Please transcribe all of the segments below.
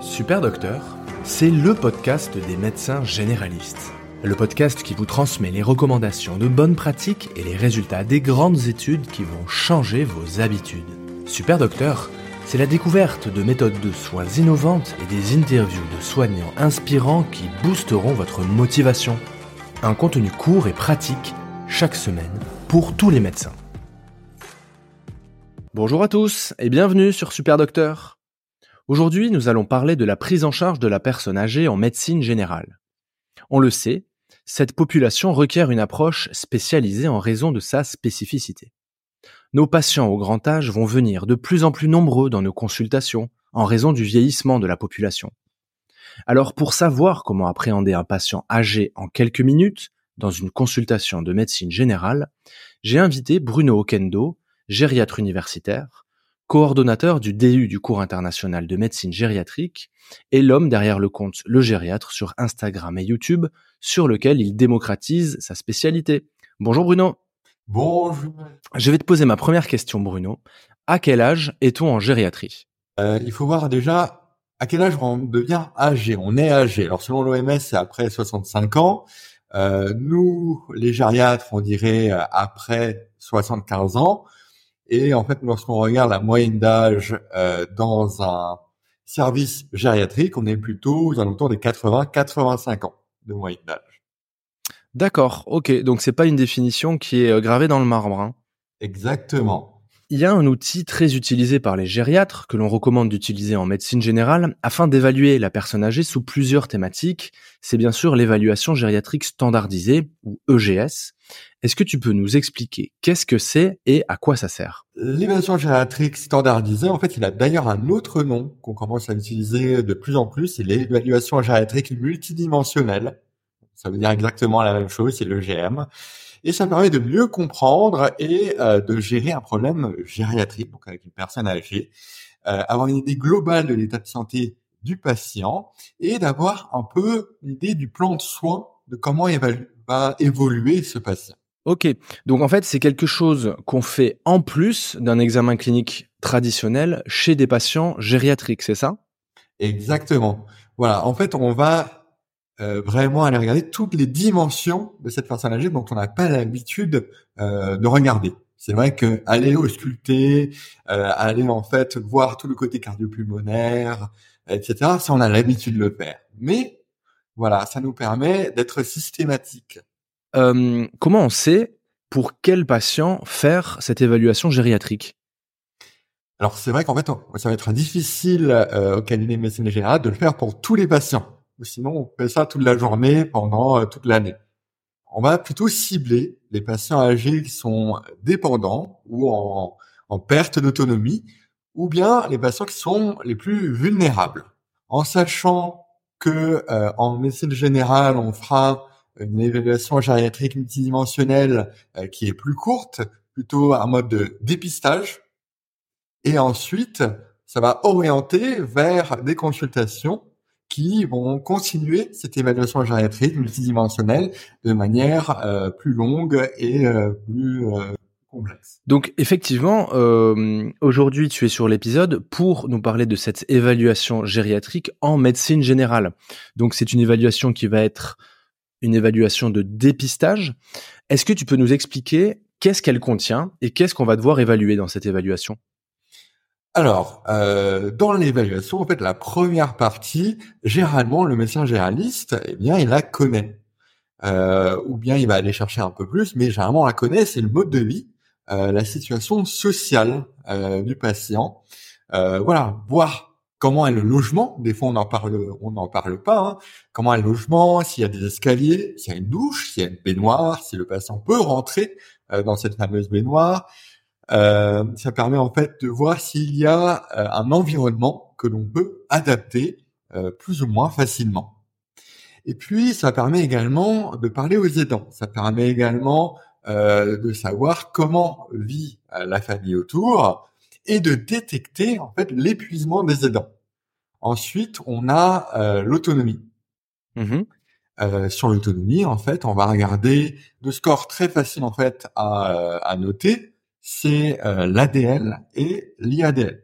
Super Docteur, c'est le podcast des médecins généralistes. Le podcast qui vous transmet les recommandations de bonnes pratiques et les résultats des grandes études qui vont changer vos habitudes. Super Docteur, c'est la découverte de méthodes de soins innovantes et des interviews de soignants inspirants qui boosteront votre motivation. Un contenu court et pratique chaque semaine pour tous les médecins. Bonjour à tous et bienvenue sur Super Docteur. Aujourd'hui, nous allons parler de la prise en charge de la personne âgée en médecine générale. On le sait, cette population requiert une approche spécialisée en raison de sa spécificité. Nos patients au grand âge vont venir de plus en plus nombreux dans nos consultations en raison du vieillissement de la population. Alors pour savoir comment appréhender un patient âgé en quelques minutes dans une consultation de médecine générale, j'ai invité Bruno Okendo, gériatre universitaire, coordonnateur du DU du cours international de médecine gériatrique et l'homme derrière le compte Le Gériatre sur Instagram et YouTube sur lequel il démocratise sa spécialité. Bonjour Bruno. Bonjour. Je vais te poser ma première question Bruno. À quel âge est-on en gériatrie? Euh, Il faut voir déjà à quel âge on devient âgé? On est âgé. Alors selon l'OMS, c'est après 65 ans. Euh, nous, les gériatres, on dirait euh, après 75 ans. Et en fait, lorsqu'on regarde la moyenne d'âge euh, dans un service gériatrique, on est plutôt aux alentours des 80-85 ans de moyenne d'âge. D'accord, ok. Donc c'est pas une définition qui est euh, gravée dans le marbre. Hein. Exactement. Il y a un outil très utilisé par les gériatres que l'on recommande d'utiliser en médecine générale afin d'évaluer la personne âgée sous plusieurs thématiques. C'est bien sûr l'évaluation gériatrique standardisée ou EGS. Est-ce que tu peux nous expliquer qu'est-ce que c'est et à quoi ça sert? L'évaluation gériatrique standardisée, en fait, il a d'ailleurs un autre nom qu'on commence à utiliser de plus en plus, c'est l'évaluation gériatrique multidimensionnelle. Ça veut dire exactement la même chose, c'est l'EGM et ça permet de mieux comprendre et euh, de gérer un problème gériatrique, donc avec une personne âgée, euh, avoir une idée globale de l'état de santé du patient et d'avoir un peu l'idée du plan de soins de comment va évoluer ce patient. Ok, donc en fait c'est quelque chose qu'on fait en plus d'un examen clinique traditionnel chez des patients gériatriques, c'est ça? Exactement. Voilà, en fait on va euh, vraiment aller regarder toutes les dimensions de cette personne âgée dont on n'a pas l'habitude euh, de regarder. C'est vrai que aller ausculter, euh, aller en fait voir tout le côté cardio-pulmonaire, etc. Ça, on a l'habitude de le faire. Mais voilà, ça nous permet d'être systématique. Comment on sait pour quel patient faire cette évaluation gériatrique? Alors c'est vrai qu'en fait, ça va être difficile euh, au cabinet de médecine générale de le faire pour tous les patients sinon on fait ça toute la journée pendant euh, toute l'année. On va plutôt cibler les patients âgés qui sont dépendants ou en, perte d'autonomie, ou bien les patients qui sont les plus vulnérables. En sachant que euh, en médecine générale, on fera une évaluation gériatrique multidimensionnelle euh, qui est plus courte, plutôt un mode de dépistage. Et ensuite, ça va orienter vers des consultations qui vont continuer cette évaluation gériatrique multidimensionnelle de manière euh, plus longue et euh, plus euh, complexe. Donc effectivement, aujourd'hui tu es sur l'épisode pour nous parler de cette évaluation gériatrique en médecine générale. Donc c'est une évaluation qui va être une évaluation de dépistage. Est-ce que tu peux nous expliquer qu'est-ce qu'elle contient et qu'est-ce qu'on va devoir évaluer dans cette évaluation? Alors, euh, dans l'évaluation, en fait, la première partie, généralement, le médecin généraliste, eh bien, il la connaît. Euh, ou bien il va aller chercher un peu plus, mais généralement, on la connaît, c'est le mode de vie, euh, la situation sociale du patient. voilà, voir comment est le logement. Des fois, on n'en parle, on n'en parle pas. Hein. Comment est le logement? S'il y a des escaliers, s'il y a une douche, s'il y a une baignoire, si le patient peut rentrer dans cette fameuse baignoire. Euh, ça permet en fait de voir s'il y a euh, un environnement que l'on peut adapter euh, plus ou moins facilement. Et puis, ça permet également de parler aux aidants. Ça permet également de savoir comment vit la famille autour et de détecter en fait l'épuisement des aidants. Ensuite, on a l'autonomie. Mmh sur l'autonomie, en fait, on va regarder deux scores très faciles en fait à, à noter c'est euh, l'ADL et l'IADL.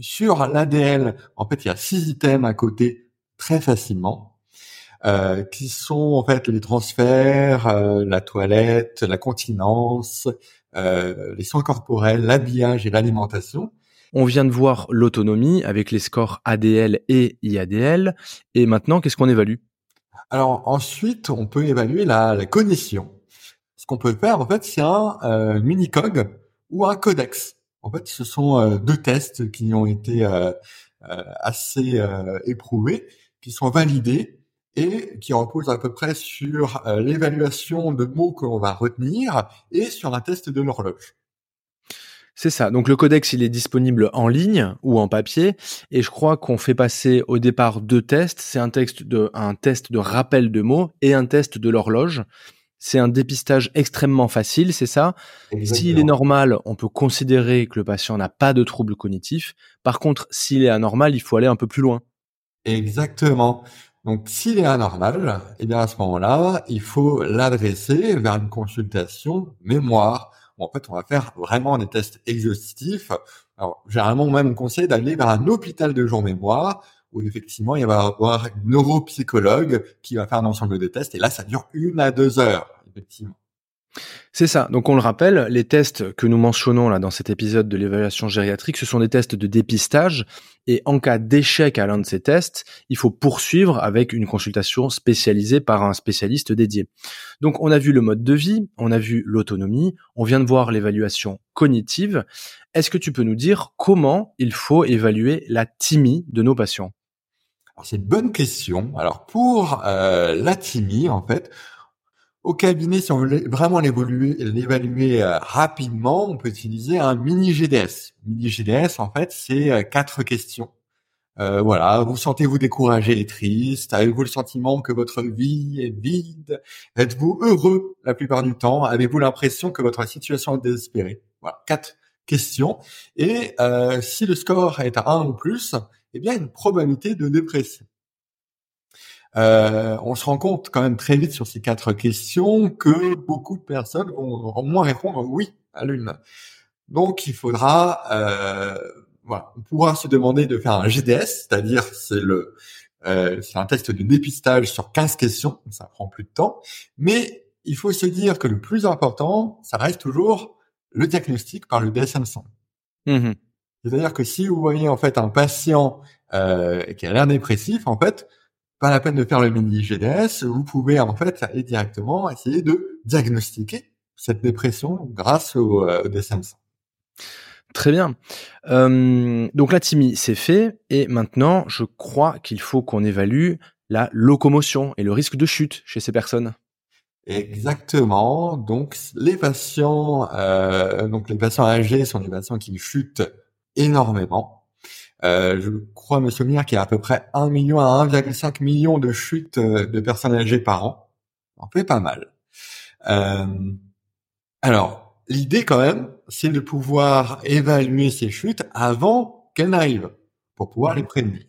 Sur l'ADL, en fait, il y a six items à côté très facilement, euh, qui sont en fait les transferts, euh, la toilette, la continence, euh, les soins corporels, l'habillage et l'alimentation. On vient de voir l'autonomie avec les scores ADL et IADL. Et maintenant, qu'est-ce qu'on évalue? Alors ensuite, on peut évaluer la, la cognition. Qu'on peut faire, en fait, c'est un euh, mini-cog ou un codex. En fait, ce sont euh, deux tests qui ont été euh, euh, assez éprouvés, qui sont validés et qui reposent à peu près sur l'évaluation de mots que l'on va retenir et sur un test de l'horloge. C'est ça. Donc le codex, il est disponible en ligne ou en papier. Et je crois qu'on fait passer au départ deux tests. C'est un, de, un test de rappel de mots et un test de l'horloge. C'est un dépistage extrêmement facile, c'est ça. S'il est normal, on peut considérer que le patient n'a pas de trouble cognitif. Par contre, s'il est anormal, il faut aller un peu plus loin. Exactement. Donc, s'il est anormal, eh bien, à ce moment-là, il faut l'adresser vers une consultation mémoire. en fait, on va faire vraiment des tests exhaustifs. Alors, généralement, même, on conseille d'aller vers un hôpital de jour mémoire où effectivement il va y avoir un neuropsychologue qui va faire un ensemble de tests et là ça dure une à deux heures effectivement. C'est ça. Donc on le rappelle, les tests que nous mentionnons là dans cet épisode de l'évaluation gériatrique, ce sont des tests de dépistage et en cas d'échec à l'un de ces tests, il faut poursuivre avec une consultation spécialisée par un spécialiste dédié. Donc on a vu le mode de vie, on a vu l'autonomie, on vient de voir l'évaluation cognitive. Est-ce que tu peux nous dire comment il faut évaluer la timie de nos patients? C'est une bonne question. Alors pour euh, la timie, en fait, au cabinet, si on veut vraiment l'évaluer euh, rapidement, on peut utiliser un mini GDS. Mini GDS, en fait, c'est euh, quatre questions. Euh, voilà, vous sentez-vous découragé et triste? Avez-vous le sentiment que votre vie est vide? Êtes-vous heureux la plupart du temps? Avez-vous l'impression que votre situation est désespérée? Voilà, quatre questions. Et euh, si le score est à 1 ou plus, eh bien, une probabilité de dépression. Euh, on se rend compte quand même très vite sur ces quatre questions que beaucoup de personnes vont moins répondre oui à l'une. Donc, il faudra, euh, voilà, on pourra se demander de faire un GDS, c'est-à-dire c'est le, euh, c'est un test de dépistage sur 15 questions, ça prend plus de temps, mais il faut se dire que le plus important, ça reste toujours le diagnostic par le DSM-5. Mmh c'est-à-dire que si vous voyez en fait un patient euh, qui a l'air dépressif, en fait, pas la peine de faire le mini GDS, vous pouvez en fait aller directement essayer de diagnostiquer cette dépression grâce au, euh, DSM-5. Très bien. Euh, donc la timie, c'est fait. Et maintenant, je crois qu'il faut qu'on évalue la locomotion et le risque de chute chez ces personnes. Exactement. Donc les patients, euh, donc les patients âgés sont des patients qui chutent énormément. Euh, je crois, Monsieur Mire, qu'il y a à peu près 1 million à 1,5 million de chutes euh, de personnes âgées par an. On fait pas mal. Euh, alors, l'idée quand même, c'est de pouvoir évaluer ces chutes avant qu'elles n'arrivent, pour pouvoir les prévenir.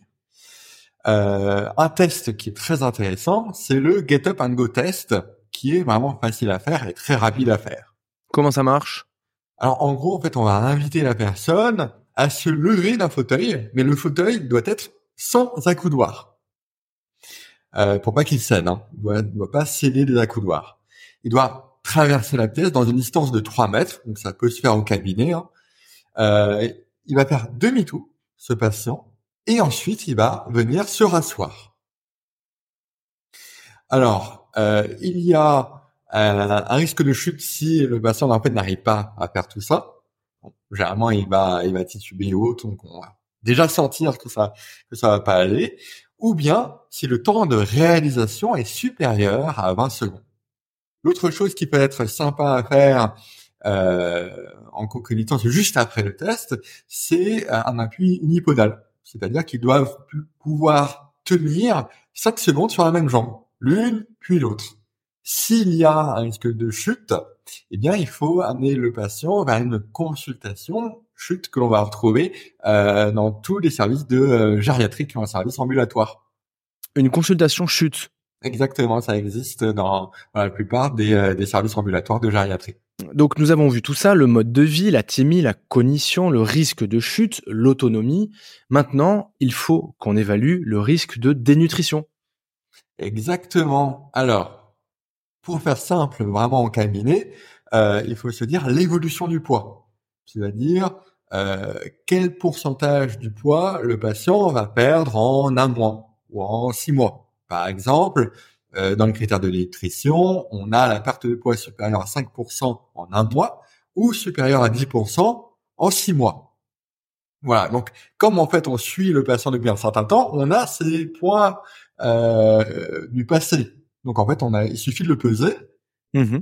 Euh, un test qui est très intéressant, c'est le Get Up and Go test, qui est vraiment facile à faire et très rapide à faire. Comment ça marche? Alors, en gros, en fait, on va inviter la personne à se lever d'un fauteuil, mais le fauteuil doit être sans accoudoir. Euh, pour pas qu'il cède, hein. il doit, doit pas céder des accoudoirs. Il doit traverser la pièce dans une distance de 3 mètres, donc ça peut se faire au cabinet. Hein. Euh, il va faire demi-tour, ce patient, et ensuite il va venir se rasseoir. Alors, euh, il y a un risque de chute si le patient en fait n'arrive pas à faire tout ça généralement, il va, il va tituber haut, donc on va déjà sentir que ça, que va pas aller. Ou bien, si le temps de réalisation est supérieur à 20 secondes. L'autre chose qui peut être sympa à faire euh, en concomitance juste après le test, c'est un appui unipodal. C'est-à-dire qu'ils doivent pouvoir tenir 5 secondes sur la même jambe, l'une puis l'autre. S'il y a un risque de chute, eh bien, il faut amener le patient vers une consultation chute que l'on va retrouver euh, dans tous les services de euh, gériatrie qui ont un service ambulatoire. Une consultation chute Exactement, ça existe dans, dans la plupart des, euh, des services ambulatoires de gériatrie. Donc nous avons vu tout ça, le mode de vie, la thymie, la cognition, le risque de chute, l'autonomie. Maintenant, il faut qu'on évalue le risque de dénutrition. Exactement. Alors, pour faire simple, vraiment en cabinet, euh, il faut se dire l'évolution du poids. C'est-à-dire euh, quel pourcentage du poids le patient va perdre en un mois ou en six mois? Par exemple, euh, dans le critère de nutrition, on a la perte de poids supérieure à 5% en un mois ou supérieure à 10% en six mois. Voilà. Donc, comme en fait on suit le patient depuis un certain temps, on a ces points euh, du passé. Donc en fait, on a, il suffit de le peser Mmh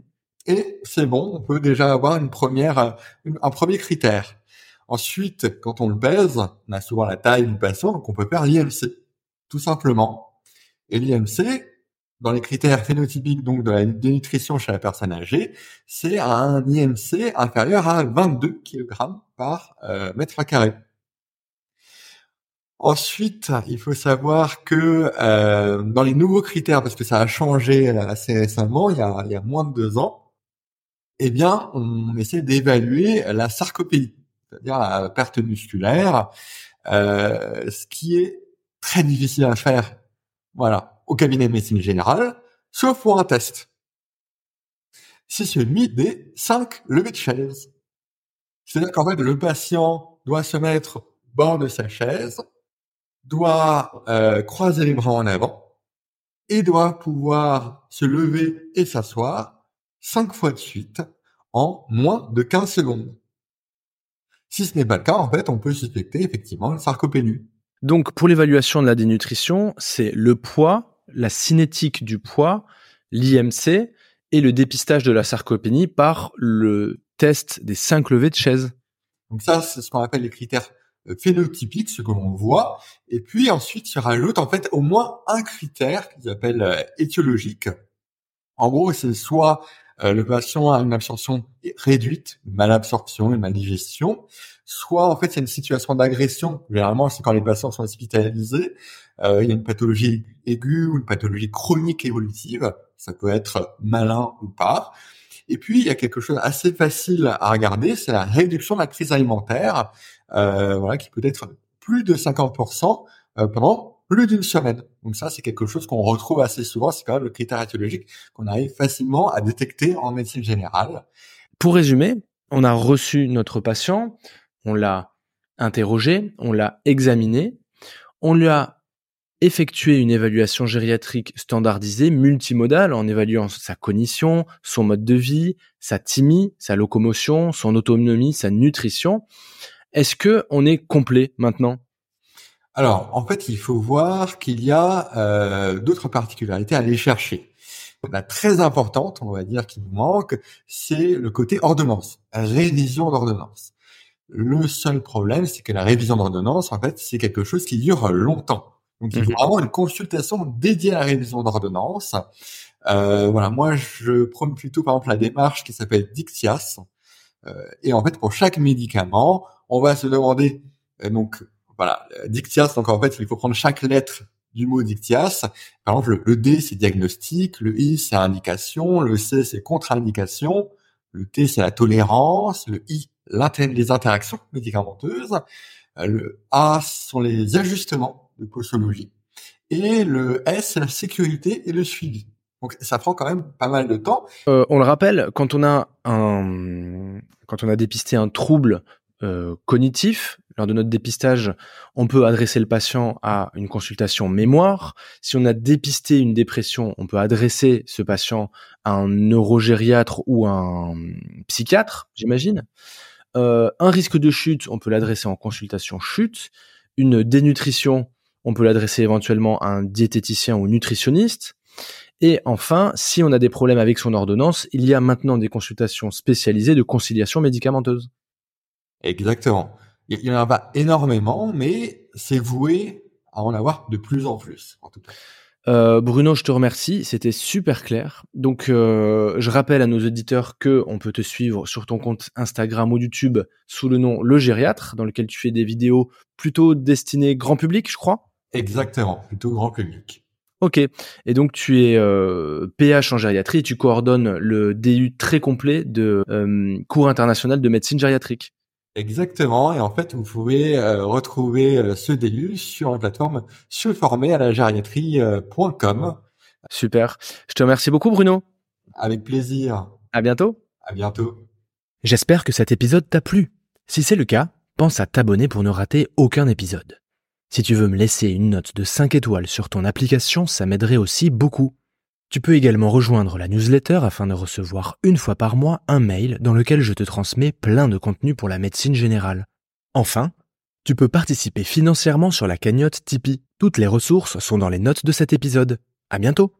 et c'est bon. On peut déjà avoir une première, une- un premier critère. Ensuite, quand on le pèse, on a souvent la taille du patient, donc on peut faire l'IMC, tout simplement. Et l'IMC, dans les critères phénotypiques donc de la dénutrition chez la personne âgée, c'est un IMC inférieur à 22 kg par euh, mètre carré. Ensuite, il faut savoir que euh, dans les nouveaux critères, parce que ça a changé euh, assez récemment, il y a, il y a moins de deux ans, eh bien, on essaie d'évaluer la sarcopénie, c'est-à-dire la perte musculaire, euh, ce qui est très difficile à faire, voilà, au cabinet de médecine générale, sauf pour un test. C'est celui des cinq levées de chaise. C'est-à-dire qu'en fait, le patient doit se mettre bord de sa chaise, doit euh, croiser les bras en avant et doit pouvoir se lever et s'asseoir cinq fois de suite en moins de 15 secondes. Si ce n'est pas le cas, en fait, on peut suspecter effectivement le sarcopénie. Donc pour l'évaluation de la dénutrition, c'est le poids, la cinétique du poids, l'IMC et le dépistage de la sarcopénie par le test des cinq levées de chaise. Donc ça, c'est ce qu'on appelle les critères phénotypiques, ce que l'on voit. Et puis ensuite, il y rajoute en fait au moins un critère qu'ils appellent euh, étiologique. En gros, c'est soit euh, le patient a une absorption réduite, une malabsorption, une maldigestion, soit en fait il y a une situation d'agression. Généralement, c'est quand les patients sont hospitalisés, euh, il y a une pathologie aiguë ou une pathologie chronique évolutive. Ça peut être malin ou pas. Et puis, il y a quelque chose assez facile à regarder, c'est la réduction de la crise alimentaire, euh, voilà, qui peut être plus de 50% euh, pendant plus d'une semaine. Donc ça, c'est quelque chose qu'on retrouve assez souvent. C'est quand même le critère étiologique qu'on arrive facilement à détecter en médecine générale. Pour résumer, on a reçu notre patient, on l'a interrogé, on l'a examiné, on lui a effectué une évaluation gériatrique standardisée, multimodale, en évaluant sa cognition, son mode de vie, sa thymie, sa locomotion, son autonomie, sa nutrition. Est-ce que on est complet maintenant? Alors, en fait, il faut voir qu'il y a euh, d'autres particularités à aller chercher. La très importante, on va dire, qui nous manque, c'est le côté ordonnance, révision d'ordonnance. Le seul problème, c'est que la révision d'ordonnance, en fait, c'est quelque chose qui dure longtemps. Donc, il faut Mhm. vraiment une consultation dédiée à la révision d'ordonnance. Euh, voilà, moi, je prône plutôt, par exemple, la démarche qui s'appelle Dictias. Euh, et en fait, pour chaque médicament, on va se demander, euh, donc, voilà, Dictias, donc en fait, il faut prendre chaque lettre du mot Dictias. Par exemple, le, D, c'est diagnostic, le I, c'est indication, le C, c'est contre-indication, le T, c'est la tolérance, le I, les interactions médicamenteuses, euh, le A, ce sont les ajustements de posologie, et le S, c'est la sécurité et le suivi. Donc, ça prend quand même pas mal de temps. Euh, On le rappelle, quand on a un, quand on a dépisté un trouble euh, cognitif, lors de notre dépistage, on peut adresser le patient à une consultation mémoire. Si on a dépisté une dépression, on peut adresser ce patient à un neurogériatre ou un psychiatre, j'imagine. Euh, un risque de chute, on peut l'adresser en consultation chute. Une dénutrition, on peut l'adresser éventuellement à un diététicien ou nutritionniste. Et enfin, si on a des problèmes avec son ordonnance, il y a maintenant des consultations spécialisées de conciliation médicamenteuse. Exactement. Il y en a pas énormément, mais c'est voué à en avoir de plus en plus, en tout cas. Euh, Bruno, je te remercie, c'était super clair. Donc, euh, je rappelle à nos auditeurs que on peut te suivre sur ton compte Instagram ou YouTube sous le nom Le Gériatre, dans lequel tu fais des vidéos plutôt destinées grand public, je crois. Exactement, plutôt grand public. Ok. Et donc tu es euh, PH en gériatrie et tu coordonnes le DU très complet de euh, cours international de médecine gériatrique. Exactement. Et en fait, vous pouvez euh, retrouver euh, ce DU sur la plateforme se former à la gériatrie.com. Super. Je te remercie beaucoup, Bruno. Avec plaisir. À bientôt. À bientôt. J'espère que cet épisode t'a plu. Si c'est le cas, pense à t'abonner pour ne rater aucun épisode. Si tu veux me laisser une note de 5 étoiles sur ton application, ça m'aiderait aussi beaucoup. Tu peux également rejoindre la newsletter afin de recevoir une fois par mois un mail dans lequel je te transmets plein de contenu pour la médecine générale. Enfin, tu peux participer financièrement sur la cagnotte Tipeee. Toutes les ressources sont dans les notes de cet épisode. À bientôt!